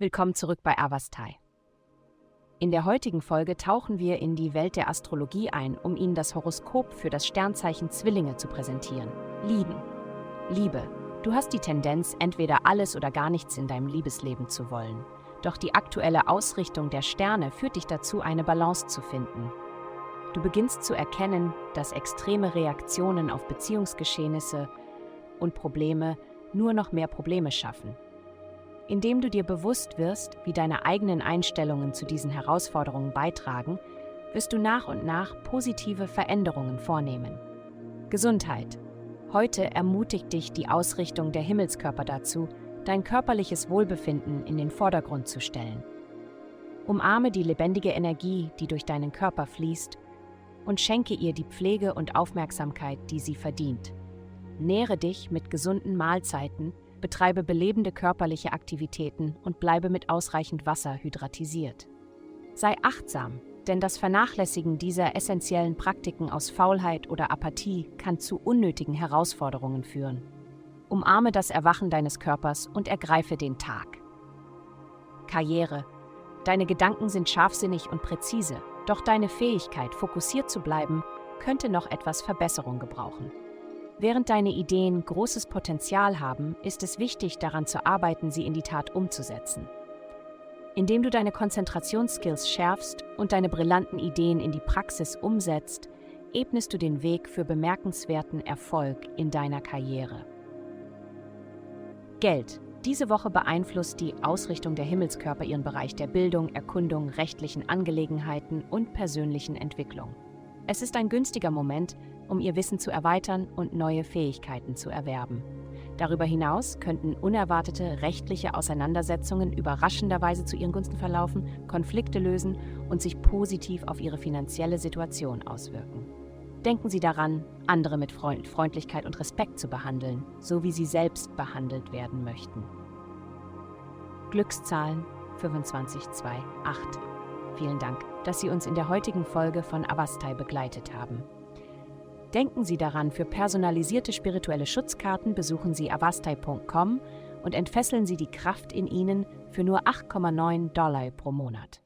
Willkommen zurück bei Avastai. In der heutigen Folge tauchen wir in die Welt der Astrologie ein, um Ihnen das Horoskop für das Sternzeichen Zwillinge zu präsentieren. Lieben. Liebe. Du hast die Tendenz, entweder alles oder gar nichts in deinem Liebesleben zu wollen. Doch die aktuelle Ausrichtung der Sterne führt dich dazu, eine Balance zu finden. Du beginnst zu erkennen, dass extreme Reaktionen auf Beziehungsgeschehnisse und Probleme nur noch mehr Probleme schaffen indem du dir bewusst wirst, wie deine eigenen Einstellungen zu diesen Herausforderungen beitragen, wirst du nach und nach positive Veränderungen vornehmen. Gesundheit. Heute ermutigt dich die Ausrichtung der Himmelskörper dazu, dein körperliches Wohlbefinden in den Vordergrund zu stellen. Umarme die lebendige Energie, die durch deinen Körper fließt, und schenke ihr die Pflege und Aufmerksamkeit, die sie verdient. Nähre dich mit gesunden Mahlzeiten, betreibe belebende körperliche Aktivitäten und bleibe mit ausreichend Wasser hydratisiert. Sei achtsam, denn das Vernachlässigen dieser essentiellen Praktiken aus Faulheit oder Apathie kann zu unnötigen Herausforderungen führen. Umarme das Erwachen deines Körpers und ergreife den Tag. Karriere. Deine Gedanken sind scharfsinnig und präzise, doch deine Fähigkeit, fokussiert zu bleiben, könnte noch etwas Verbesserung gebrauchen. Während deine Ideen großes Potenzial haben, ist es wichtig, daran zu arbeiten, sie in die Tat umzusetzen. Indem du deine Konzentrationsskills schärfst und deine brillanten Ideen in die Praxis umsetzt, ebnest du den Weg für bemerkenswerten Erfolg in deiner Karriere. Geld. Diese Woche beeinflusst die Ausrichtung der Himmelskörper ihren Bereich der Bildung, Erkundung, rechtlichen Angelegenheiten und persönlichen Entwicklung. Es ist ein günstiger Moment, um ihr Wissen zu erweitern und neue Fähigkeiten zu erwerben. Darüber hinaus könnten unerwartete rechtliche Auseinandersetzungen überraschenderweise zu ihren Gunsten verlaufen, Konflikte lösen und sich positiv auf ihre finanzielle Situation auswirken. Denken Sie daran, andere mit Freundlichkeit und Respekt zu behandeln, so wie Sie selbst behandelt werden möchten. Glückszahlen 2528. Vielen Dank, dass Sie uns in der heutigen Folge von Avastai begleitet haben. Denken Sie daran, für personalisierte spirituelle Schutzkarten besuchen Sie avastai.com und entfesseln Sie die Kraft in Ihnen für nur 8,9 Dollar pro Monat.